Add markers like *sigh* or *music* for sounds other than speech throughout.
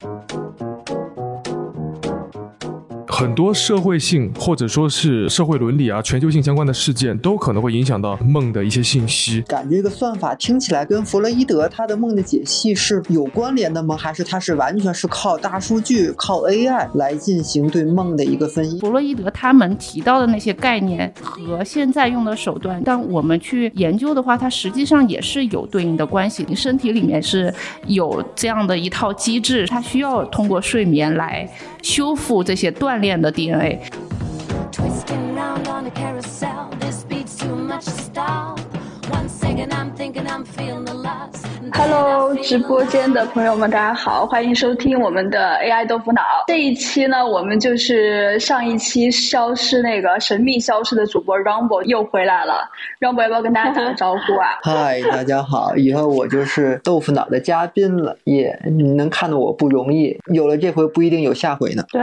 Thank you 很多社会性或者说是社会伦理啊、全球性相关的事件，都可能会影响到梦的一些信息。感觉这个算法听起来跟弗洛伊德他的梦的解析是有关联的吗？还是他是完全是靠大数据、靠 AI 来进行对梦的一个分析？弗洛伊德他们提到的那些概念和现在用的手段，但我们去研究的话，它实际上也是有对应的关系。你身体里面是有这样的一套机制，它需要通过睡眠来修复这些锻炼。的 DNA。Hello，直播间的朋友们，大家好，欢迎收听我们的 AI 豆腐脑。这一期呢，我们就是上一期消失那个神秘消失的主播 Rumble 又回来了。Rumble 要不要跟大家打个招呼啊？*laughs* 嗨，大家好，以后我就是豆腐脑的嘉宾了。耶，你能看到我不容易，有了这回不一定有下回呢。对，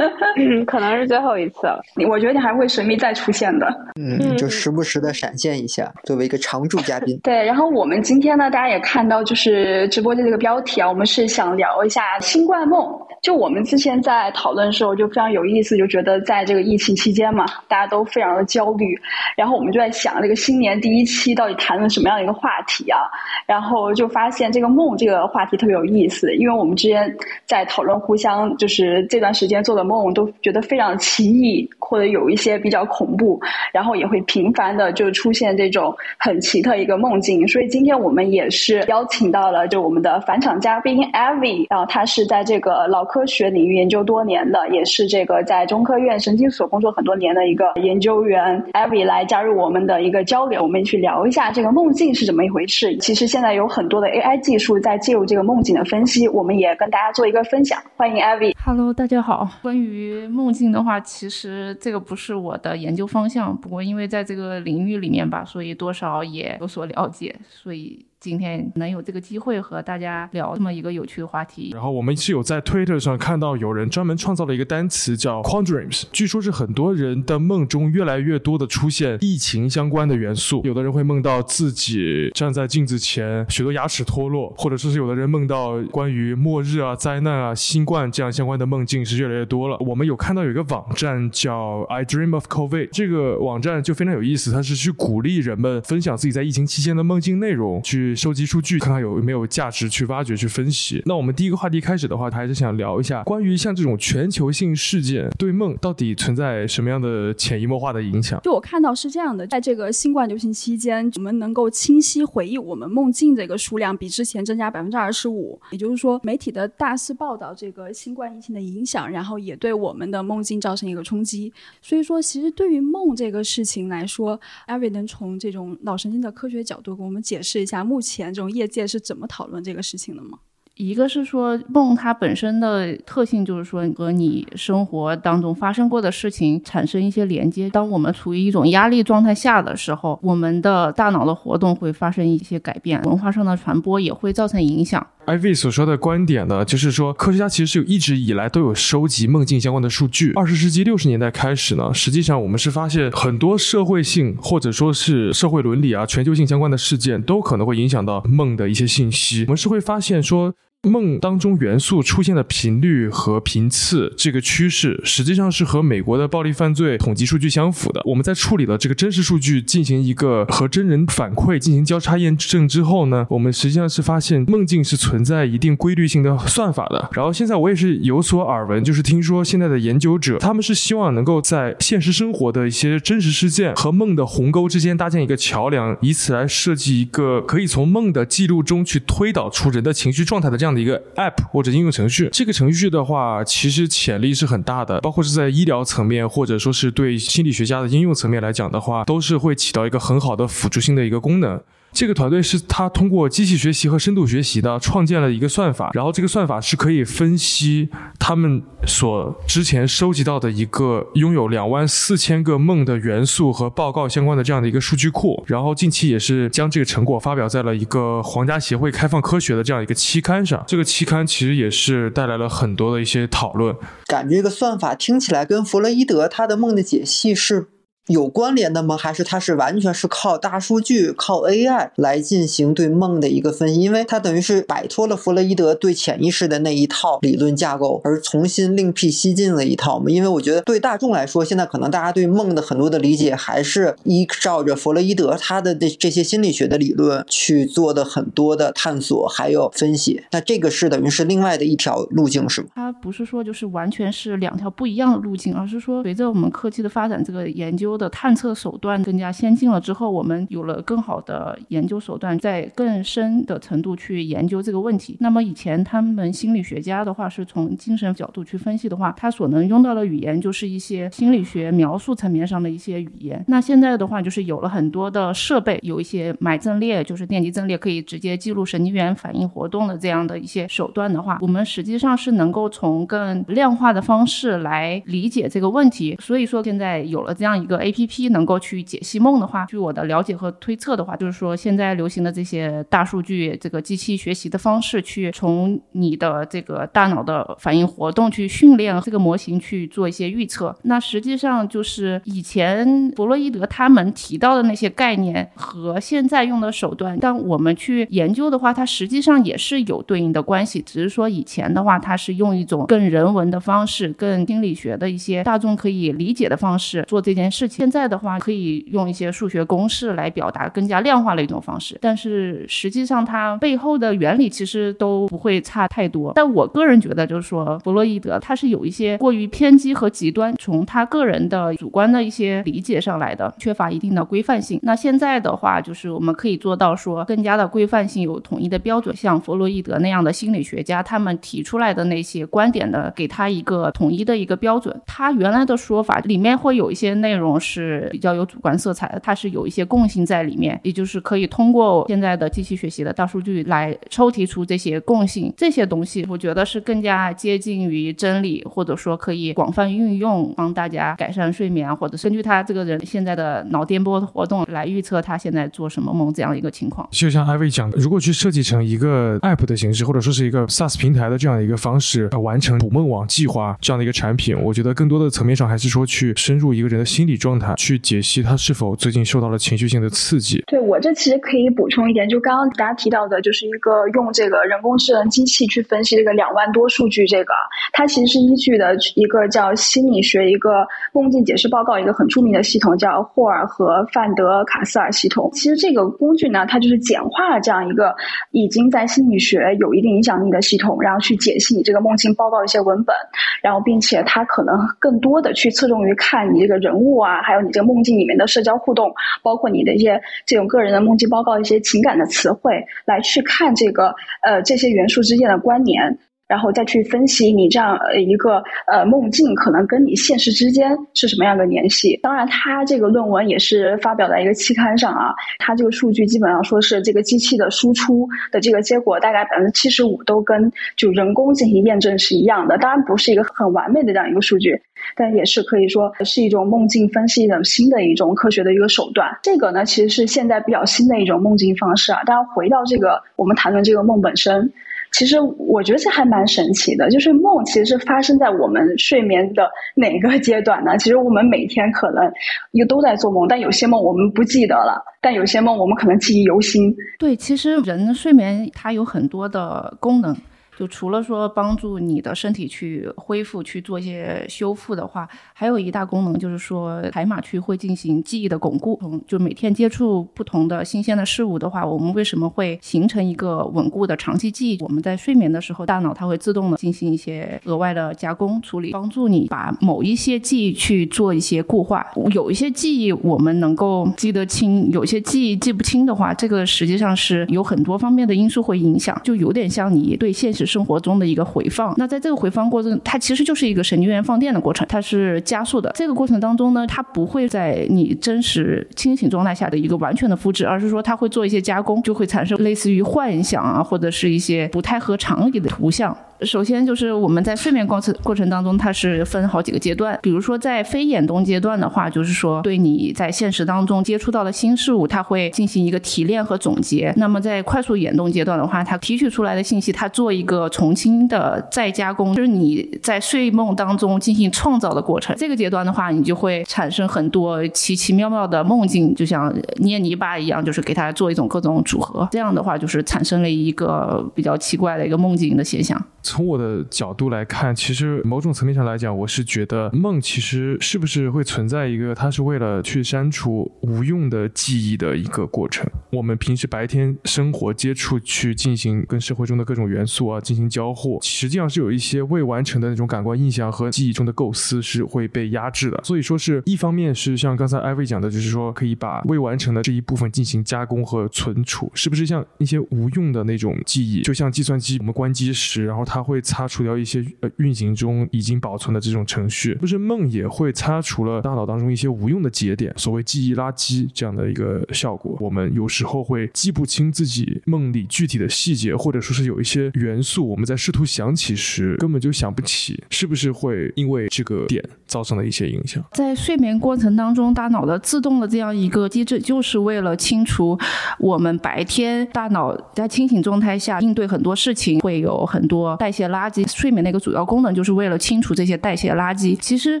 *laughs* 可能是最后一次了。我觉得你还会神秘再出现的。嗯，就时不时的闪现一下，作为一个常驻嘉宾。*laughs* 对，然后我们今天呢，大家也看。看到就是直播间这个标题啊，我们是想聊一下新冠梦。就我们之前在讨论的时候，就非常有意思，就觉得在这个疫情期间嘛，大家都非常的焦虑。然后我们就在想，这个新年第一期到底谈论什么样的一个话题啊？然后就发现这个梦这个话题特别有意思，因为我们之间在讨论互相就是这段时间做的梦，都觉得非常奇异，或者有一些比较恐怖，然后也会频繁的就出现这种很奇特一个梦境。所以今天我们也是。邀请到了就我们的返场嘉宾 Avi，然后他是在这个脑科学领域研究多年的，也是这个在中科院神经所工作很多年的一个研究员。Avi 来加入我们的一个交流，我们去聊一下这个梦境是怎么一回事。其实现在有很多的 AI 技术在介入这个梦境的分析，我们也跟大家做一个分享。欢迎 Avi。Hello，大家好。关于梦境的话，其实这个不是我的研究方向，不过因为在这个领域里面吧，所以多少也有所了解，所以。今天能有这个机会和大家聊这么一个有趣的话题，然后我们是有在 Twitter 上看到有人专门创造了一个单词叫 Quandreams，据说是很多人的梦中越来越多的出现疫情相关的元素，有的人会梦到自己站在镜子前，许多牙齿脱落，或者说是有的人梦到关于末日啊、灾难啊、新冠这样相关的梦境是越来越多了。我们有看到有一个网站叫 I Dream of COVID，这个网站就非常有意思，它是去鼓励人们分享自己在疫情期间的梦境内容，去。收集数据，看看有没有价值去挖掘、去分析。那我们第一个话题开始的话，还是想聊一下关于像这种全球性事件对梦到底存在什么样的潜移默化的影响。就我看到是这样的，在这个新冠流行期间，我们能够清晰回忆我们梦境这个数量比之前增加百分之二十五。也就是说，媒体的大肆报道这个新冠疫情的影响，然后也对我们的梦境造成一个冲击。所以说，其实对于梦这个事情来说，艾瑞能从这种脑神经的科学角度给我们解释一下目前。前这种业界是怎么讨论这个事情的吗？一个是说梦它本身的特性就是说和你生活当中发生过的事情产生一些连接。当我们处于一种压力状态下的时候，我们的大脑的活动会发生一些改变，文化上的传播也会造成影响。Iv 所说的观点呢，就是说科学家其实是有一直以来都有收集梦境相关的数据。二十世纪六十年代开始呢，实际上我们是发现很多社会性或者说是社会伦理啊、全球性相关的事件都可能会影响到梦的一些信息。我们是会发现说。梦当中元素出现的频率和频次这个趋势，实际上是和美国的暴力犯罪统计数据相符的。我们在处理了这个真实数据，进行一个和真人反馈进行交叉验证之后呢，我们实际上是发现梦境是存在一定规律性的算法的。然后现在我也是有所耳闻，就是听说现在的研究者他们是希望能够在现实生活的一些真实事件和梦的鸿沟之间搭建一个桥梁，以此来设计一个可以从梦的记录中去推导出人的情绪状态的这样。一个 app 或者应用程序，这个程序的话，其实潜力是很大的，包括是在医疗层面，或者说是对心理学家的应用层面来讲的话，都是会起到一个很好的辅助性的一个功能。这个团队是他通过机器学习和深度学习的创建了一个算法，然后这个算法是可以分析他们所之前收集到的一个拥有两万四千个梦的元素和报告相关的这样的一个数据库，然后近期也是将这个成果发表在了一个皇家协会开放科学的这样一个期刊上。这个期刊其实也是带来了很多的一些讨论。感觉这个算法听起来跟弗洛伊德他的梦的解析是。有关联的吗？还是它是完全是靠大数据、靠 AI 来进行对梦的一个分析？因为它等于是摆脱了弗洛伊德对潜意识的那一套理论架构，而重新另辟蹊径了一套嘛。因为我觉得对大众来说，现在可能大家对梦的很多的理解还是依照着弗洛伊德他的这这些心理学的理论去做的很多的探索还有分析。那这个是等于是另外的一条路径，是吗？它不是说就是完全是两条不一样的路径，而是说随着我们科技的发展，这个研究。的探测手段更加先进了之后，我们有了更好的研究手段，在更深的程度去研究这个问题。那么以前他们心理学家的话是从精神角度去分析的话，他所能用到的语言就是一些心理学描述层面上的一些语言。那现在的话就是有了很多的设备，有一些买阵列，就是电极阵列可以直接记录神经元反应活动的这样的一些手段的话，我们实际上是能够从更量化的方式来理解这个问题。所以说现在有了这样一个。A P P 能够去解析梦的话，据我的了解和推测的话，就是说现在流行的这些大数据、这个机器学习的方式，去从你的这个大脑的反应活动去训练这个模型去做一些预测。那实际上就是以前弗洛伊德他们提到的那些概念和现在用的手段，当我们去研究的话，它实际上也是有对应的关系。只是说以前的话，它是用一种更人文的方式、更心理学的一些大众可以理解的方式做这件事情。现在的话，可以用一些数学公式来表达，更加量化的一种方式。但是实际上，它背后的原理其实都不会差太多。但我个人觉得，就是说，弗洛伊德他是有一些过于偏激和极端，从他个人的主观的一些理解上来的，缺乏一定的规范性。那现在的话，就是我们可以做到说，更加的规范性，有统一的标准，像弗洛伊德那样的心理学家，他们提出来的那些观点的，给他一个统一的一个标准。他原来的说法里面会有一些内容。是比较有主观色彩的，它是有一些共性在里面，也就是可以通过现在的机器学习的大数据来抽提出这些共性，这些东西我觉得是更加接近于真理，或者说可以广泛运用，帮大家改善睡眠，或者根据他这个人现在的脑电波活动来预测他现在做什么梦这样一个情况。就像艾薇讲的，如果去设计成一个 app 的形式，或者说是一个 SaaS 平台的这样一个方式，完成捕梦网计划这样的一个产品，我觉得更多的层面上还是说去深入一个人的心理状。状态去解析他是否最近受到了情绪性的刺激。对我这其实可以补充一点，就刚刚大家提到的，就是一个用这个人工智能机器去分析这个两万多数据，这个它其实是依据的一个叫心理学一个梦境解释报告，一个很著名的系统叫霍尔和范德卡斯尔系统。其实这个工具呢，它就是简化了这样一个已经在心理学有一定影响力的系统，然后去解析你这个梦境报告一些文本，然后并且它可能更多的去侧重于看你这个人物啊。还有你这个梦境里面的社交互动，包括你的一些这种个人的梦境报告一些情感的词汇，来去看这个呃这些元素之间的关联。然后再去分析你这样一个呃梦境可能跟你现实之间是什么样的联系。当然，他这个论文也是发表在一个期刊上啊。他这个数据基本上说是这个机器的输出的这个结果，大概百分之七十五都跟就人工进行验证是一样的。当然不是一个很完美的这样一个数据，但也是可以说是一种梦境分析的新的一种科学的一个手段。这个呢，其实是现在比较新的一种梦境方式啊。大家回到这个我们谈论这个梦本身。其实我觉得这还蛮神奇的，就是梦其实是发生在我们睡眠的 *laughs* 哪个阶段呢？其实我们每天可能又都在做梦，但有些梦我们不记得了，但有些梦我们可能记忆犹新。对，其实人睡眠它有很多的功能。就除了说帮助你的身体去恢复、去做一些修复的话，还有一大功能就是说，海马区会进行记忆的巩固。就每天接触不同的新鲜的事物的话，我们为什么会形成一个稳固的长期记忆？我们在睡眠的时候，大脑它会自动的进行一些额外的加工处理，帮助你把某一些记忆去做一些固化。有一些记忆我们能够记得清，有些记忆记不清的话，这个实际上是有很多方面的因素会影响，就有点像你对现实。生活中的一个回放，那在这个回放过程，它其实就是一个神经元放电的过程，它是加速的。这个过程当中呢，它不会在你真实清醒状态下的一个完全的复制，而是说它会做一些加工，就会产生类似于幻想啊，或者是一些不太合常理的图像。首先就是我们在睡眠过程过程当中，它是分好几个阶段。比如说在非眼动阶段的话，就是说对你在现实当中接触到的新事物，它会进行一个提炼和总结。那么在快速眼动阶段的话，它提取出来的信息，它做一个。个重新的再加工，就是你在睡梦当中进行创造的过程。这个阶段的话，你就会产生很多奇奇妙妙的梦境，就像捏泥巴一样，就是给它做一种各种组合。这样的话，就是产生了一个比较奇怪的一个梦境的现象。从我的角度来看，其实某种层面上来讲，我是觉得梦其实是不是会存在一个，它是为了去删除无用的记忆的一个过程。我们平时白天生活接触去进行跟社会中的各种元素啊进行交互，实际上是有一些未完成的那种感官印象和记忆中的构思是会被压制的。所以说是一方面是像刚才艾薇讲的，就是说可以把未完成的这一部分进行加工和存储，是不是像一些无用的那种记忆，就像计算机我们关机时，然后它它会擦除掉一些呃运行中已经保存的这种程序，不是梦也会擦除了大脑当中一些无用的节点，所谓记忆垃圾这样的一个效果。我们有时候会记不清自己梦里具体的细节，或者说是有一些元素，我们在试图想起时根本就想不起，是不是会因为这个点造成了一些影响？在睡眠过程当中，大脑的自动的这样一个机制，就是为了清除我们白天大脑在清醒状态下应对很多事情会有很多代谢垃圾。睡眠的一个主要功能就是为了清除这些代谢垃圾。其实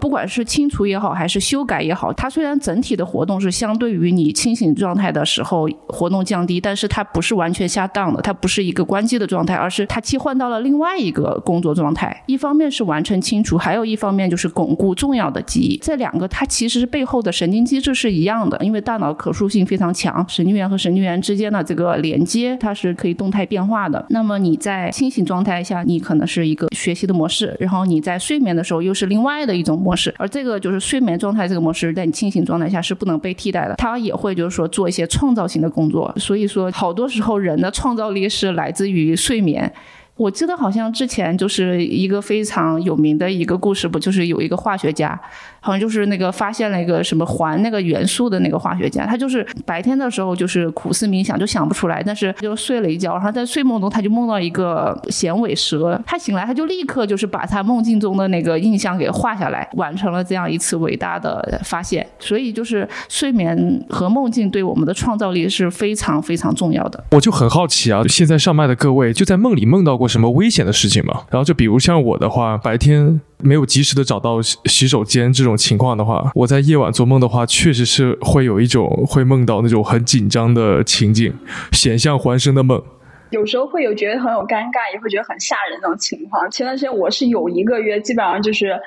不管是清除也好，还是修改也好，它虽然整体的活动是相对于你清醒状态的时候活动降低，但是它不是完全下档的，它不是一个关机的状态，而是它切换到了另外一个工作状态。一方面是完成清除，还有一方面就是巩固重要的记忆。这两个它其实背后的神经机制是一样的，因为大脑可塑性非常强，神经元和神经元之间的这个连接它是可以动态变化的。那么你在清醒状态下，你可能是一个学习的模式，然后你在睡眠的时候又是另外的一种模式，而这个就是睡眠状态这个模式，在你清醒状态下是不能被替代的，它也会就是说做一些创造性的工作。所以说，好多时候人的创造力是来自于睡眠。我记得好像之前就是一个非常有名的一个故事，不就是有一个化学家，好像就是那个发现了一个什么环那个元素的那个化学家，他就是白天的时候就是苦思冥想就想不出来，但是就睡了一觉，然后在睡梦中他就梦到一个衔尾蛇，他醒来他就立刻就是把他梦境中的那个印象给画下来，完成了这样一次伟大的发现。所以就是睡眠和梦境对我们的创造力是非常非常重要的。我就很好奇啊，现在上麦的各位就在梦里梦到过什么危险的事情吗？然后就比如像我的话，白天没有及时的找到洗洗手间这种情况的话，我在夜晚做梦的话，确实是会有一种会梦到那种很紧张的情景，险象环生的梦。有时候会有觉得很有尴尬，也会觉得很吓人那种情况。前段时间我是有一个月，基本上就是。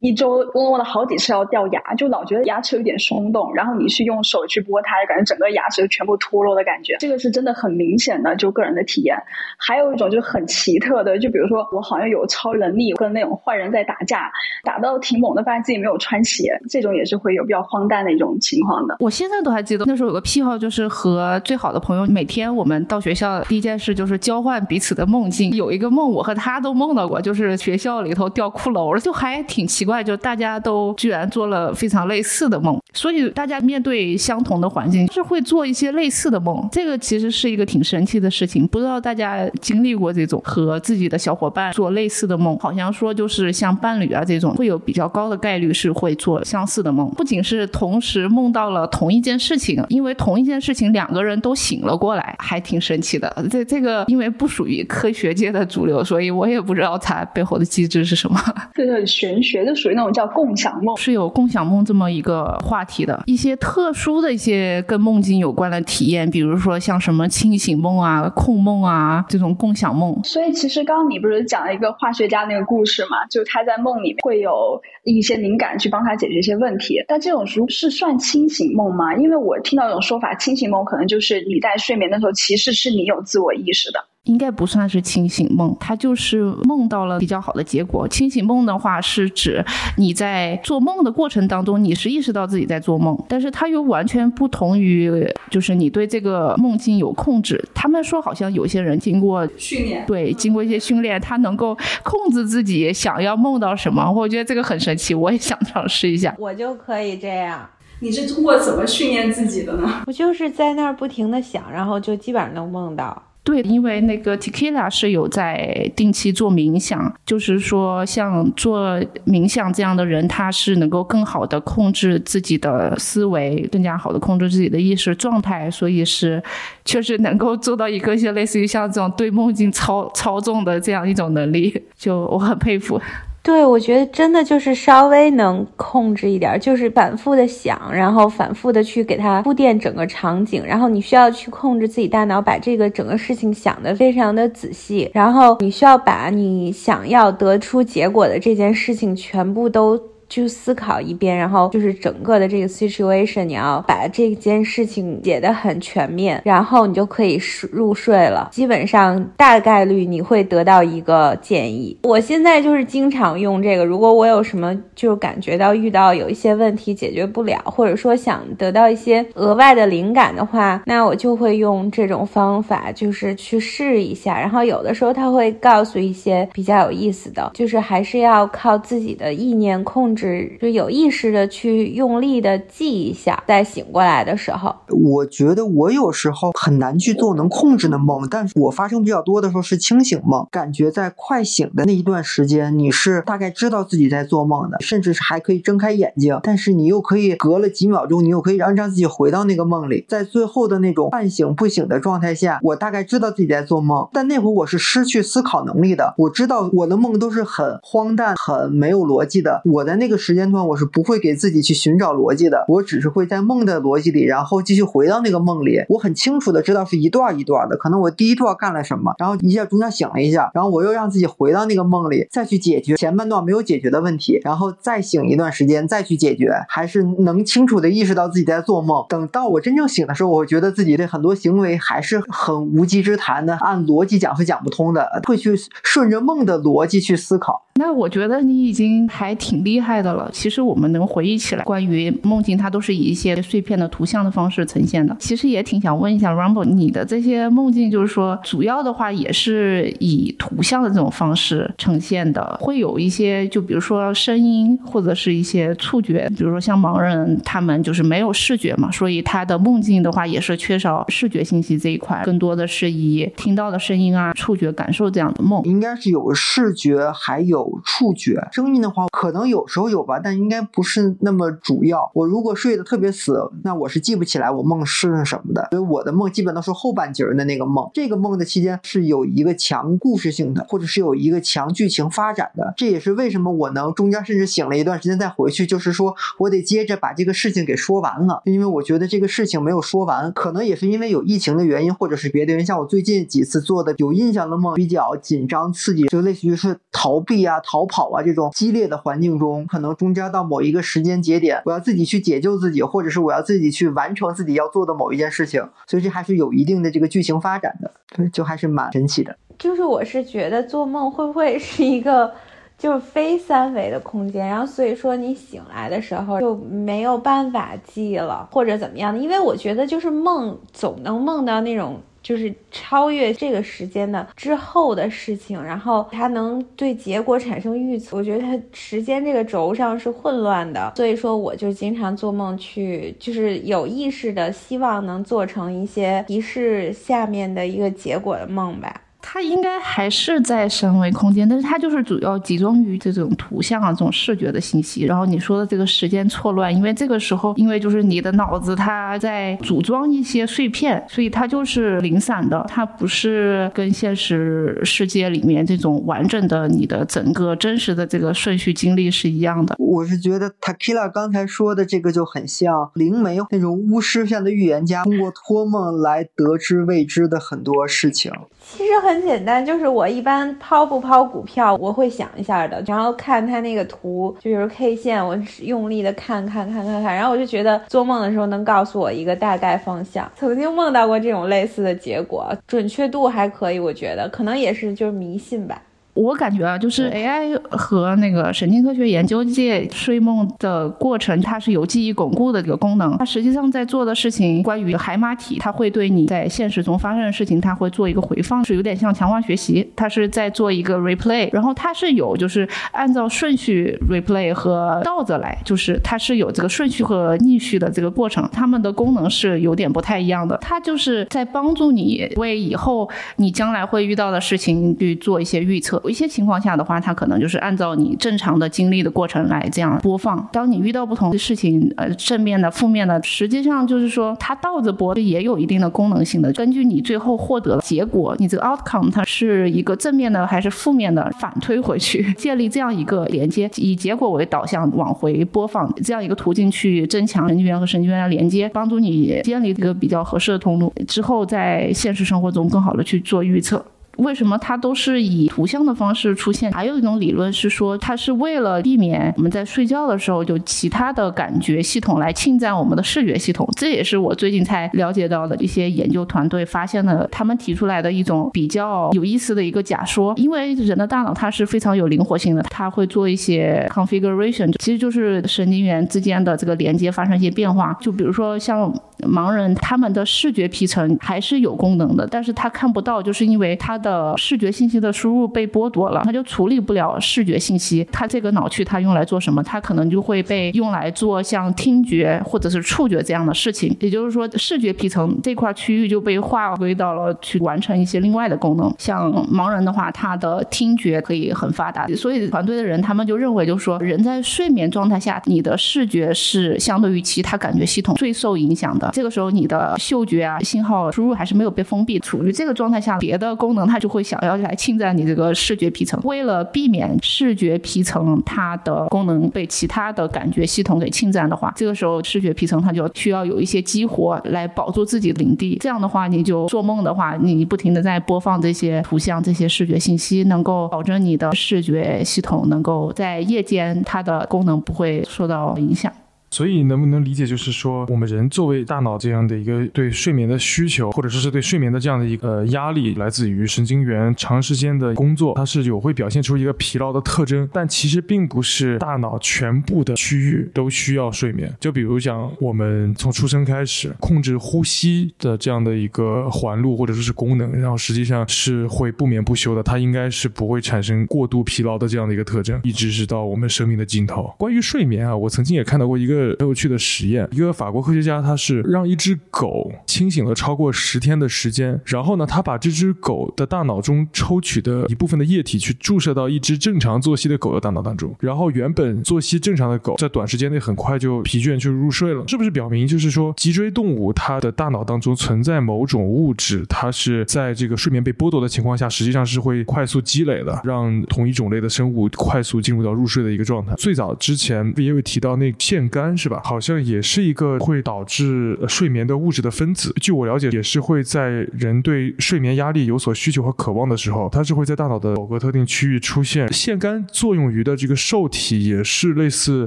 一周梦了好几次要掉牙，就老觉得牙齿有点松动，然后你去用手去拨它，感觉整个牙齿就全部脱落的感觉，这个是真的很明显的，就个人的体验。还有一种就是很奇特的，就比如说我好像有超能力，跟那种坏人在打架，打到挺猛的，发现自己没有穿鞋，这种也是会有比较荒诞的一种情况的。我现在都还记得那时候有个癖好，就是和最好的朋友每天我们到学校第一件事就是交换彼此的梦境。有一个梦我和他都梦到过，就是学校里头掉骷髅了，就还挺奇怪。就大家都居然做了非常类似的梦，所以大家面对相同的环境是会做一些类似的梦。这个其实是一个挺神奇的事情，不知道大家经历过这种和自己的小伙伴做类似的梦？好像说就是像伴侣啊这种，会有比较高的概率是会做相似的梦。不仅是同时梦到了同一件事情，因为同一件事情两个人都醒了过来，还挺神奇的。这这个因为不属于科学界的主流，所以我也不知道它背后的机制是什么。这个玄学就属于那种叫共享梦，是有共享梦这么一个话话题的。一些特殊的一些跟梦境有关的体验，比如说像什么清醒梦啊、控梦啊这种共享梦。所以其实刚刚你不是讲了一个化学家那个故事嘛？就他在梦里会有一些灵感去帮他解决一些问题。但这种是是算清醒梦吗？因为我听到一种说法，清醒梦可能就是你在睡眠的时候，其实是你有自我意识的。应该不算是清醒梦，它就是梦到了比较好的结果。清醒梦的话，是指你在做梦的过程当中，你是意识到自己在做梦，但是它又完全不同于，就是你对这个梦境有控制。他们说，好像有些人经过训练，对，经过一些训练，他能够控制自己想要梦到什么。我觉得这个很神奇，我也想尝试一下。我就可以这样。你是通过怎么训练自己的呢？我就是在那儿不停的想，然后就基本上能梦到。对，因为那个 Tequila 是有在定期做冥想，就是说像做冥想这样的人，他是能够更好的控制自己的思维，更加好的控制自己的意识状态，所以是确实能够做到一个些类似于像这种对梦境操操纵的这样一种能力，就我很佩服。对，我觉得真的就是稍微能控制一点，就是反复的想，然后反复的去给它铺垫整个场景，然后你需要去控制自己大脑，把这个整个事情想的非常的仔细，然后你需要把你想要得出结果的这件事情全部都。去思考一遍，然后就是整个的这个 situation，你要把这件事情解得很全面，然后你就可以入睡了。基本上大概率你会得到一个建议。我现在就是经常用这个，如果我有什么就感觉到遇到有一些问题解决不了，或者说想得到一些额外的灵感的话，那我就会用这种方法，就是去试一下。然后有的时候他会告诉一些比较有意思的，就是还是要靠自己的意念控制。是就有意识的去用力的记一下，在醒过来的时候，我觉得我有时候很难去做能控制的梦，但是我发生比较多的时候是清醒梦，感觉在快醒的那一段时间，你是大概知道自己在做梦的，甚至是还可以睁开眼睛，但是你又可以隔了几秒钟，你又可以让让自己回到那个梦里，在最后的那种半醒不醒的状态下，我大概知道自己在做梦，但那会儿我是失去思考能力的，我知道我的梦都是很荒诞、很没有逻辑的，我在那。这个时间段我是不会给自己去寻找逻辑的，我只是会在梦的逻辑里，然后继续回到那个梦里。我很清楚的知道是一段一段的，可能我第一段干了什么，然后一下中间醒了一下，然后我又让自己回到那个梦里，再去解决前半段没有解决的问题，然后再醒一段时间再去解决，还是能清楚的意识到自己在做梦。等到我真正醒的时候，我觉得自己的很多行为还是很无稽之谈的，按逻辑讲是讲不通的，会去顺着梦的逻辑去思考。那我觉得你已经还挺厉害的了。其实我们能回忆起来，关于梦境，它都是以一些碎片的图像的方式呈现的。其实也挺想问一下 Rumble，你的这些梦境，就是说主要的话也是以图像的这种方式呈现的，会有一些，就比如说声音或者是一些触觉，比如说像盲人他们就是没有视觉嘛，所以他的梦境的话也是缺少视觉信息这一块，更多的是以听到的声音啊、触觉感受这样的梦。应该是有视觉，还有触觉声音的话，可能有时候有吧，但应该不是那么主要。我如果睡得特别死，那我是记不起来我梦是什么的。所以我的梦基本都是后半截的那个梦。这个梦的期间是有一个强故事性的，或者是有一个强剧情发展的。这也是为什么我能中间甚至醒了一段时间再回去，就是说我得接着把这个事情给说完了。因为我觉得这个事情没有说完，可能也是因为有疫情的原因，或者是别的原因。像我最近几次做的有印象的梦，比较紧张刺激，就类似于是逃避啊。逃跑啊！这种激烈的环境中，可能中间到某一个时间节点，我要自己去解救自己，或者是我要自己去完成自己要做的某一件事情，所以这还是有一定的这个剧情发展的，对，就还是蛮神奇的。就是我是觉得做梦会不会是一个就是非三维的空间，然后所以说你醒来的时候就没有办法记了，或者怎么样的？因为我觉得就是梦总能梦到那种。就是超越这个时间的之后的事情，然后它能对结果产生预测。我觉得它时间这个轴上是混乱的，所以说我就经常做梦去，就是有意识的希望能做成一些提示下面的一个结果的梦吧。它应该还是在三维空间，但是它就是主要集中于这种图像啊，这种视觉的信息。然后你说的这个时间错乱，因为这个时候，因为就是你的脑子它在组装一些碎片，所以它就是零散的，它不是跟现实世界里面这种完整的你的整个真实的这个顺序经历是一样的。我是觉得 Takila 刚才说的这个就很像灵媒那种巫师像的预言家，通过托梦来得知未知的很多事情。其实很很简单，就是我一般抛不抛股票，我会想一下的，然后看它那个图，就是 K 线，我用力的看看看看看，然后我就觉得做梦的时候能告诉我一个大概方向。曾经梦到过这种类似的结果，准确度还可以，我觉得可能也是就是迷信吧。我感觉啊，就是 AI 和那个神经科学研究界睡梦的过程，它是有记忆巩固的这个功能。它实际上在做的事情，关于海马体，它会对你在现实中发生的事情，它会做一个回放，是有点像强化学习。它是在做一个 replay，然后它是有就是按照顺序 replay 和倒着来，就是它是有这个顺序和逆序的这个过程。它们的功能是有点不太一样的。它就是在帮助你为以后你将来会遇到的事情去做一些预测。有一些情况下的话，它可能就是按照你正常的经历的过程来这样播放。当你遇到不同的事情，呃，正面的、负面的，实际上就是说它倒着播也有一定的功能性的。根据你最后获得的结果，你这个 outcome 它是一个正面的还是负面的，反推回去，建立这样一个连接，以结果为导向往回播放这样一个途径去增强神经元和神经元的连接，帮助你建立一个比较合适的通路，之后在现实生活中更好的去做预测。为什么它都是以图像的方式出现？还有一种理论是说，它是为了避免我们在睡觉的时候，就其他的感觉系统来侵占我们的视觉系统。这也是我最近才了解到的一些研究团队发现的，他们提出来的一种比较有意思的一个假说。因为人的大脑它是非常有灵活性的，它会做一些 configuration，其实就是神经元之间的这个连接发生一些变化。就比如说像盲人，他们的视觉皮层还是有功能的，但是他看不到，就是因为他的。的视觉信息的输入被剥夺了，他就处理不了视觉信息。他这个脑区他用来做什么？他可能就会被用来做像听觉或者是触觉这样的事情。也就是说，视觉皮层这块区域就被划归到了去完成一些另外的功能。像盲人的话，他的听觉可以很发达。所以团队的人他们就认为，就是说人在睡眠状态下，你的视觉是相对于其他感觉系统最受影响的。这个时候你的嗅觉啊信号输入还是没有被封闭，处于这个状态下，别的功能它就会想要来侵占你这个视觉皮层，为了避免视觉皮层它的功能被其他的感觉系统给侵占的话，这个时候视觉皮层它就需要有一些激活来保住自己的领地。这样的话，你就做梦的话，你不停的在播放这些图像、这些视觉信息，能够保证你的视觉系统能够在夜间它的功能不会受到影响。所以能不能理解，就是说，我们人作为大脑这样的一个对睡眠的需求，或者说是对睡眠的这样的一个压力，来自于神经元长时间的工作，它是有会表现出一个疲劳的特征。但其实并不是大脑全部的区域都需要睡眠。就比如讲，我们从出生开始控制呼吸的这样的一个环路或者说是功能，然后实际上是会不眠不休的，它应该是不会产生过度疲劳的这样的一个特征，一直是到我们生命的尽头。关于睡眠啊，我曾经也看到过一个。很有趣的实验，一个法国科学家，他是让一只狗清醒了超过十天的时间，然后呢，他把这只狗的大脑中抽取的一部分的液体去注射到一只正常作息的狗的大脑当中，然后原本作息正常的狗在短时间内很快就疲倦就入睡了，是不是表明就是说脊椎动物它的大脑当中存在某种物质，它是在这个睡眠被剥夺的情况下，实际上是会快速积累的，让同一种类的生物快速进入到入睡的一个状态。最早之前也有提到那腺苷。是吧？好像也是一个会导致睡眠的物质的分子。据我了解，也是会在人对睡眠压力有所需求和渴望的时候，它是会在大脑的某个特定区域出现。腺苷作用于的这个受体，也是类似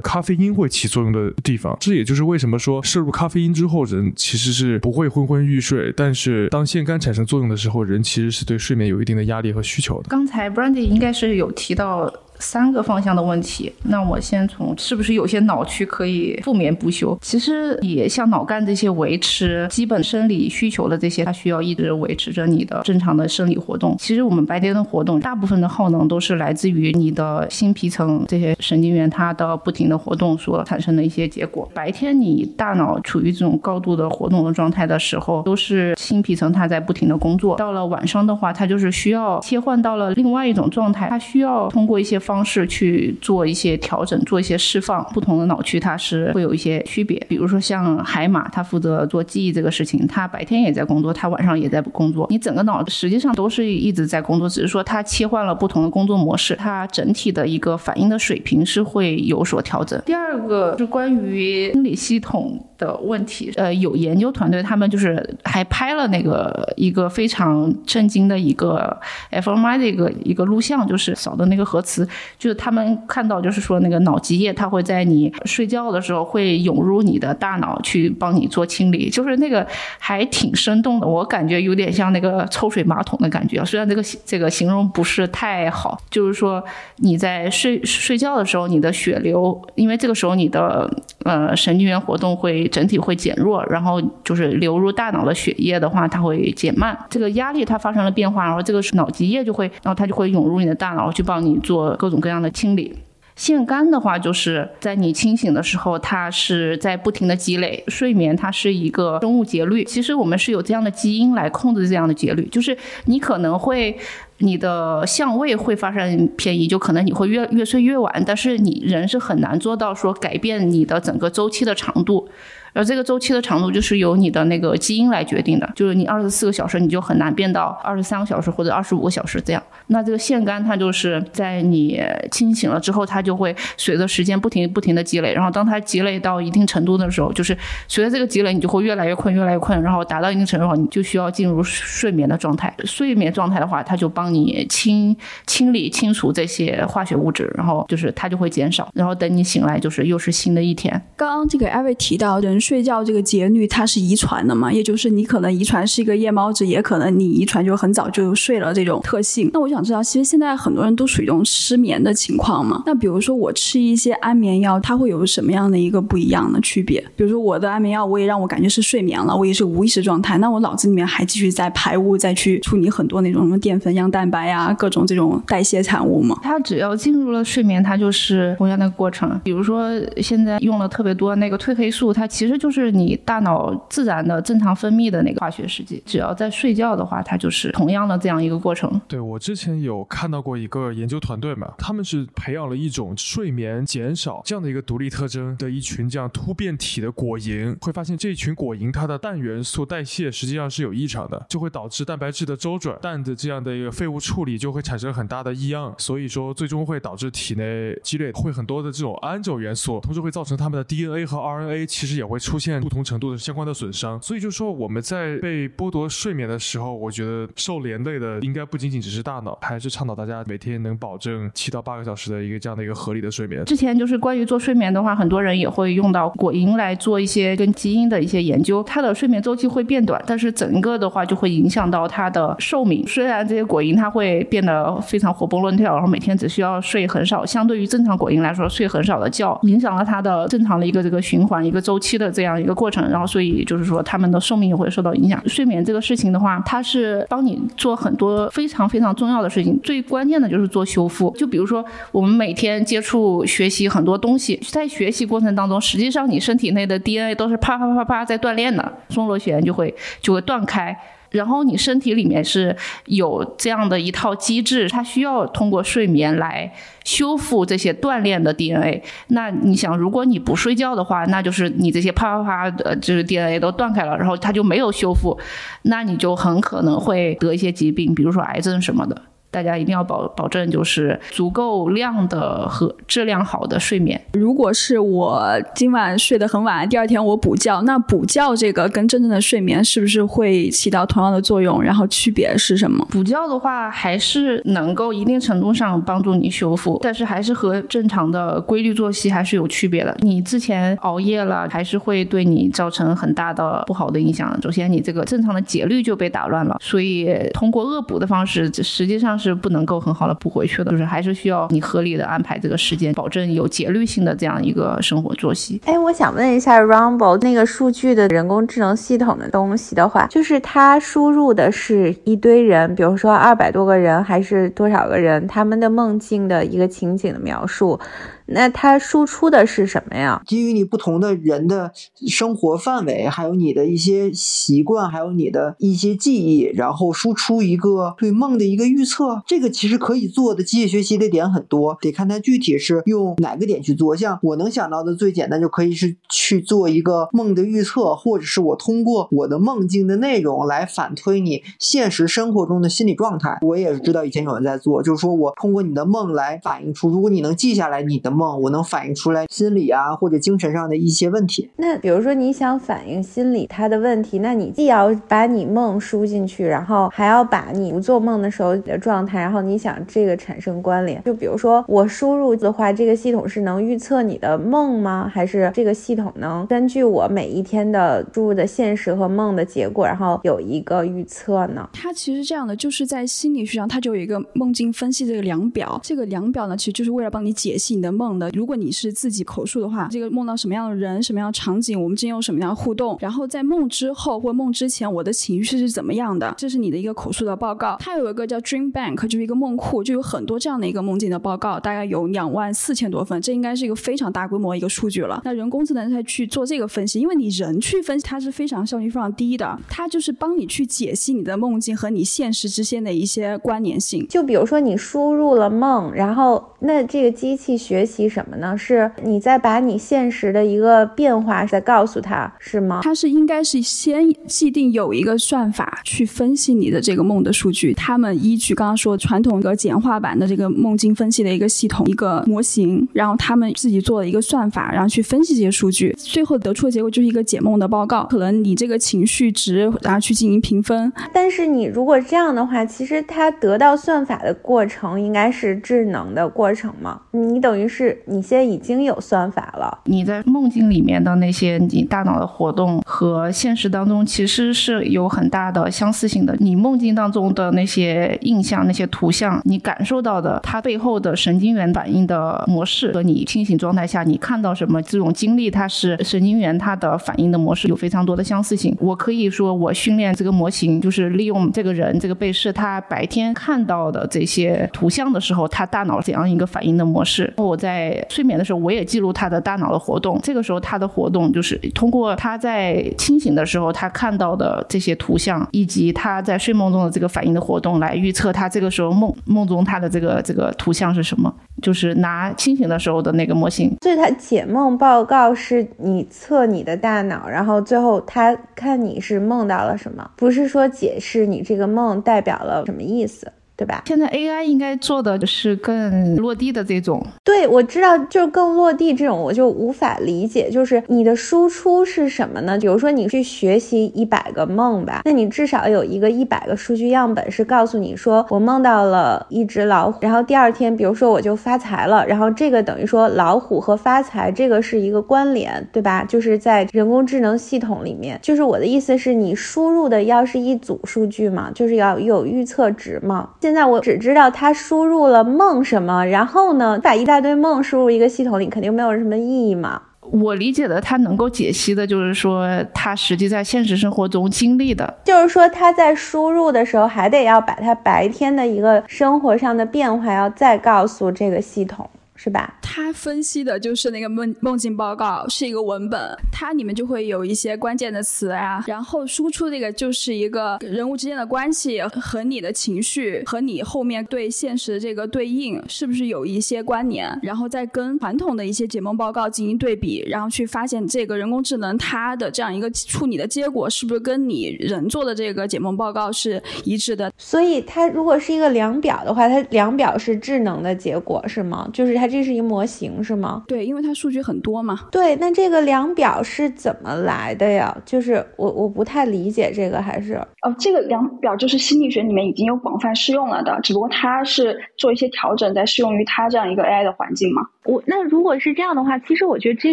咖啡因会起作用的地方。这也就是为什么说摄入咖啡因之后，人其实是不会昏昏欲睡。但是当腺苷产生作用的时候，人其实是对睡眠有一定的压力和需求的。刚才 Brandy 应该是有提到。三个方向的问题，那我先从是不是有些脑区可以不眠不休？其实也像脑干这些维持基本生理需求的这些，它需要一直维持着你的正常的生理活动。其实我们白天的活动，大部分的耗能都是来自于你的新皮层这些神经元它的不停的活动所产生的一些结果。白天你大脑处于这种高度的活动的状态的时候，都是新皮层它在不停的工作。到了晚上的话，它就是需要切换到了另外一种状态，它需要通过一些。方方式去做一些调整，做一些释放。不同的脑区它是会有一些区别。比如说像海马，它负责做记忆这个事情，它白天也在工作，它晚上也在工作。你整个脑实际上都是一直在工作，只是说它切换了不同的工作模式，它整体的一个反应的水平是会有所调整。第二个是关于生理系统的问题，呃，有研究团队他们就是还拍了那个一个非常震惊的一个 f m i 的一个一个录像，就是扫的那个核磁。就是他们看到就是说那个脑脊液，它会在你睡觉的时候会涌入你的大脑去帮你做清理，就是那个还挺生动的，我感觉有点像那个抽水马桶的感觉。虽然这个这个形容不是太好，就是说你在睡睡觉的时候，你的血流，因为这个时候你的呃神经元活动会整体会减弱，然后就是流入大脑的血液的话，它会减慢，这个压力它发生了变化，然后这个脑脊液就会，然后它就会涌入你的大脑去帮你做各种各样的清理。腺苷的话，就是在你清醒的时候，它是在不停的积累。睡眠它是一个生物节律，其实我们是有这样的基因来控制这样的节律，就是你可能会你的相位会发生偏移，就可能你会越越睡越晚，但是你人是很难做到说改变你的整个周期的长度。而这个周期的长度就是由你的那个基因来决定的，就是你二十四个小时你就很难变到二十三个小时或者二十五个小时这样。那这个腺苷它就是在你清醒了之后，它就会随着时间不停不停的积累，然后当它积累到一定程度的时候，就是随着这个积累，你就会越来越困，越来越困，然后达到一定程度后，你就需要进入睡眠的状态。睡眠状态的话，它就帮你清清理清除这些化学物质，然后就是它就会减少，然后等你醒来就是又是新的一天。刚刚这个艾薇提到人。睡觉这个节律它是遗传的嘛，也就是你可能遗传是一个夜猫子，也可能你遗传就很早就睡了这种特性。那我想知道，其实现在很多人都属于这种失眠的情况嘛。那比如说我吃一些安眠药，它会有什么样的一个不一样的区别？比如说我的安眠药，我也让我感觉是睡眠了，我也是无意识状态，那我脑子里面还继续在排污，再去处理很多那种什么淀粉、样蛋白呀，各种这种代谢产物嘛。它只要进入了睡眠，它就是同样的过程。比如说现在用了特别多那个褪黑素，它其实。这就是你大脑自然的正常分泌的那个化学试剂，只要在睡觉的话，它就是同样的这样一个过程。对我之前有看到过一个研究团队嘛，他们是培养了一种睡眠减少这样的一个独立特征的一群这样突变体的果蝇，会发现这一群果蝇它的氮元素代谢实际上是有异常的，就会导致蛋白质的周转、氮的这样的一个废物处理就会产生很大的异样，所以说最终会导致体内积累会很多的这种氨种元素，同时会造成他们的 DNA 和 RNA 其实也会。出现不同程度的相关的损伤，所以就说我们在被剥夺睡眠的时候，我觉得受连累的应该不仅仅只是大脑，还是倡导大家每天能保证七到八个小时的一个这样的一个合理的睡眠。之前就是关于做睡眠的话，很多人也会用到果蝇来做一些跟基因的一些研究，它的睡眠周期会变短，但是整个的话就会影响到它的寿命。虽然这些果蝇它会变得非常活蹦乱跳，然后每天只需要睡很少，相对于正常果蝇来说，睡很少的觉，影响了它的正常的一个这个循环一个周期的。这样一个过程，然后所以就是说他们的寿命也会受到影响。睡眠这个事情的话，它是帮你做很多非常非常重要的事情，最关键的就是做修复。就比如说我们每天接触学习很多东西，在学习过程当中，实际上你身体内的 DNA 都是啪啪啪啪在锻炼的，松螺旋就会就会断开。然后你身体里面是有这样的一套机制，它需要通过睡眠来修复这些锻炼的 DNA。那你想，如果你不睡觉的话，那就是你这些啪啪啪的，就是 DNA 都断开了，然后它就没有修复，那你就很可能会得一些疾病，比如说癌症什么的。大家一定要保保证，就是足够量的和质量好的睡眠。如果是我今晚睡得很晚，第二天我补觉，那补觉这个跟真正的睡眠是不是会起到同样的作用？然后区别是什么？补觉的话，还是能够一定程度上帮助你修复，但是还是和正常的规律作息还是有区别的。你之前熬夜了，还是会对你造成很大的不好的影响。首先，你这个正常的节律就被打乱了，所以通过恶补的方式，实际上是。是不能够很好的补回去的，就是还是需要你合理的安排这个时间，保证有节律性的这样一个生活作息。哎，我想问一下，Rumble 那个数据的人工智能系统的东西的话，就是它输入的是一堆人，比如说二百多个人还是多少个人，他们的梦境的一个情景的描述。那它输出的是什么呀？基于你不同的人的生活范围，还有你的一些习惯，还有你的一些记忆，然后输出一个对梦的一个预测。这个其实可以做的机械学习的点很多，得看它具体是用哪个点去做。像我能想到的最简单，就可以是去做一个梦的预测，或者是我通过我的梦境的内容来反推你现实生活中的心理状态。我也是知道以前有人在做，就是说我通过你的梦来反映出，如果你能记下来你的。梦，我能反映出来心理啊或者精神上的一些问题。那比如说你想反映心理他的问题，那你既要把你梦输进去，然后还要把你不做梦的时候的状态，然后你想这个产生关联。就比如说我输入的话，这个系统是能预测你的梦吗？还是这个系统能根据我每一天的输入的现实和梦的结果，然后有一个预测呢？它其实这样的，就是在心理学上，它就有一个梦境分析这个量表。这个量表呢，其实就是为了帮你解析你的梦梦的。如果你是自己口述的话，这个梦到什么样的人、什么样的场景，我们之间有什么样的互动，然后在梦之后或梦之前，我的情绪是怎么样的，这是你的一个口述的报告。它有一个叫 Dream Bank，就是一个梦库，就有很多这样的一个梦境的报告，大概有两万四千多份，这应该是一个非常大规模一个数据了。那人工智能在去做这个分析，因为你人去分析它是非常效率非常低的，它就是帮你去解析你的梦境和你现实之间的一些关联性。就比如说你输入了梦，然后那这个机器学习什么呢？是你在把你现实的一个变化再告诉它，是吗？它是应该是先既定有一个算法去分析你的这个梦的数据，他们依据刚刚说传统的简化版的这个梦境分析的一个系统一个模型，然后他们自己做了一个算法，然后去分析这些数据，最后得出的结果就是一个解梦的报告。可能你这个情绪值，然后去进行评分。*laughs* 但是你如果这样的话，其实它得到算法的过程应该是智能的过程嘛？你等于是你现在已经有算法了。你在梦境里面的那些你大脑的活动和现实当中其实是有很大的相似性的。你梦境当中的那些印象、那些图像，你感受到的它背后的神经元反应的模式，和你清醒状态下你看到什么这种经历，它是神经元它的反应的模式有非常多的相似性。我可以说，我训练这个模型，就是利用这个人这个被试他白天看到的这些图像的时候，他大脑怎样一个反应的模式。我在睡眠的时候，我也记录他的大脑的活动。这个时候，他的活动就是通过他在清醒的时候他看到的这些图像，以及他在睡梦中的这个反应的活动，来预测他这个时候梦梦中他的这个这个图像是什么。就是拿清醒的时候的那个模型。所以他解梦报告是你测你的大脑，然后最后他看你是梦到了什么，不是说解释你这个梦代表了什么意思。对吧？现在 AI 应该做的就是更落地的这种。对，我知道，就是更落地这种，我就无法理解。就是你的输出是什么呢？比如说你去学习一百个梦吧，那你至少有一个一百个数据样本是告诉你说，我梦到了一只老虎，然后第二天，比如说我就发财了，然后这个等于说老虎和发财这个是一个关联，对吧？就是在人工智能系统里面，就是我的意思是你输入的要是一组数据嘛，就是要有预测值嘛。现在我只知道他输入了梦什么，然后呢，把一大堆梦输入一个系统里，肯定没有什么意义嘛。我理解的，他能够解析的，就是说他实际在现实生活中经历的，就是说他在输入的时候，还得要把他白天的一个生活上的变化，要再告诉这个系统。是吧？他分析的就是那个梦梦境报告，是一个文本，它里面就会有一些关键的词啊，然后输出这个就是一个人物之间的关系和你的情绪和你后面对现实的这个对应是不是有一些关联，然后再跟传统的一些解梦报告进行对比，然后去发现这个人工智能它的这样一个处理的结果是不是跟你人做的这个解梦报告是一致的。所以它如果是一个量表的话，它量表是智能的结果是吗？就是它。这是一个模型是吗？对，因为它数据很多嘛。对，那这个量表是怎么来的呀？就是我我不太理解这个，还是哦，这个量表就是心理学里面已经有广泛适用了的，只不过它是做一些调整，在适用于它这样一个 AI 的环境嘛。我那如果是这样的话，其实我觉得这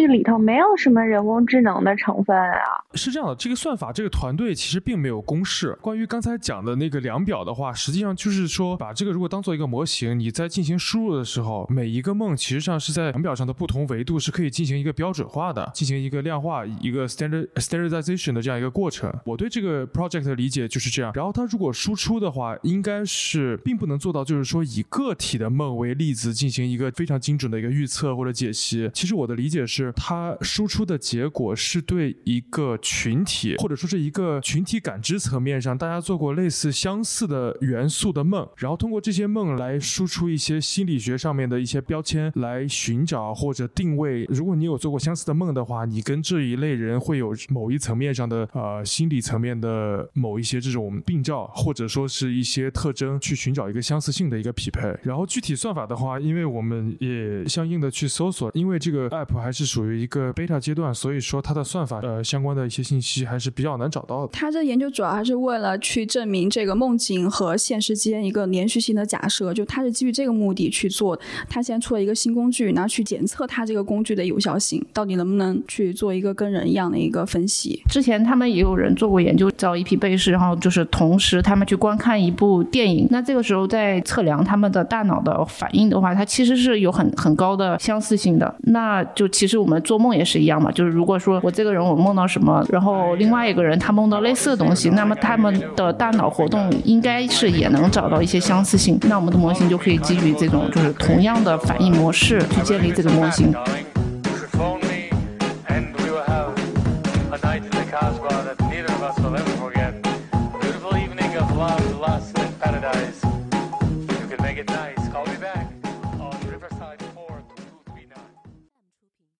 个里头没有什么人工智能的成分啊。是这样的，这个算法这个团队其实并没有公式。关于刚才讲的那个量表的话，实际上就是说把这个如果当做一个模型，你在进行输入的时候，每一个梦其实上是在量表上的不同维度是可以进行一个标准化的，进行一个量化一个 standard standardization 的这样一个过程。我对这个 project 的理解就是这样。然后它如果输出的话，应该是并不能做到就是说以个体的梦为例子进行一个非常精准的一个预。预测或者解析，其实我的理解是，它输出的结果是对一个群体，或者说是一个群体感知层面上，大家做过类似相似的元素的梦，然后通过这些梦来输出一些心理学上面的一些标签。来寻找或者定位。如果你有做过相似的梦的话，你跟这一类人会有某一层面上的呃心理层面的某一些这种病兆，或者说是一些特征，去寻找一个相似性的一个匹配。然后具体算法的话，因为我们也相应的去搜索，因为这个 app 还是属于一个 beta 阶段，所以说它的算法呃相关的一些信息还是比较难找到的。他这研究主要还是为了去证明这个梦境和现实间一个连续性的假设，就他是基于这个目的去做。他先出了一个新工具，然后去检测它这个工具的有效性，到底能不能去做一个跟人一样的一个分析。之前他们也有人做过研究，找一批被试，然后就是同时他们去观看一部电影，那这个时候在测量他们的大脑的反应的话，它其实是有很很高的的相似性的。那就其实我们做梦也是一样嘛，就是如果说我这个人我梦到什么，然后另外一个人他梦到类似的东西，那么他们的大脑活动应该是也能找到一些相似性，那我们的模型就可以基于这种就是同样的反应模式去建立这个模型。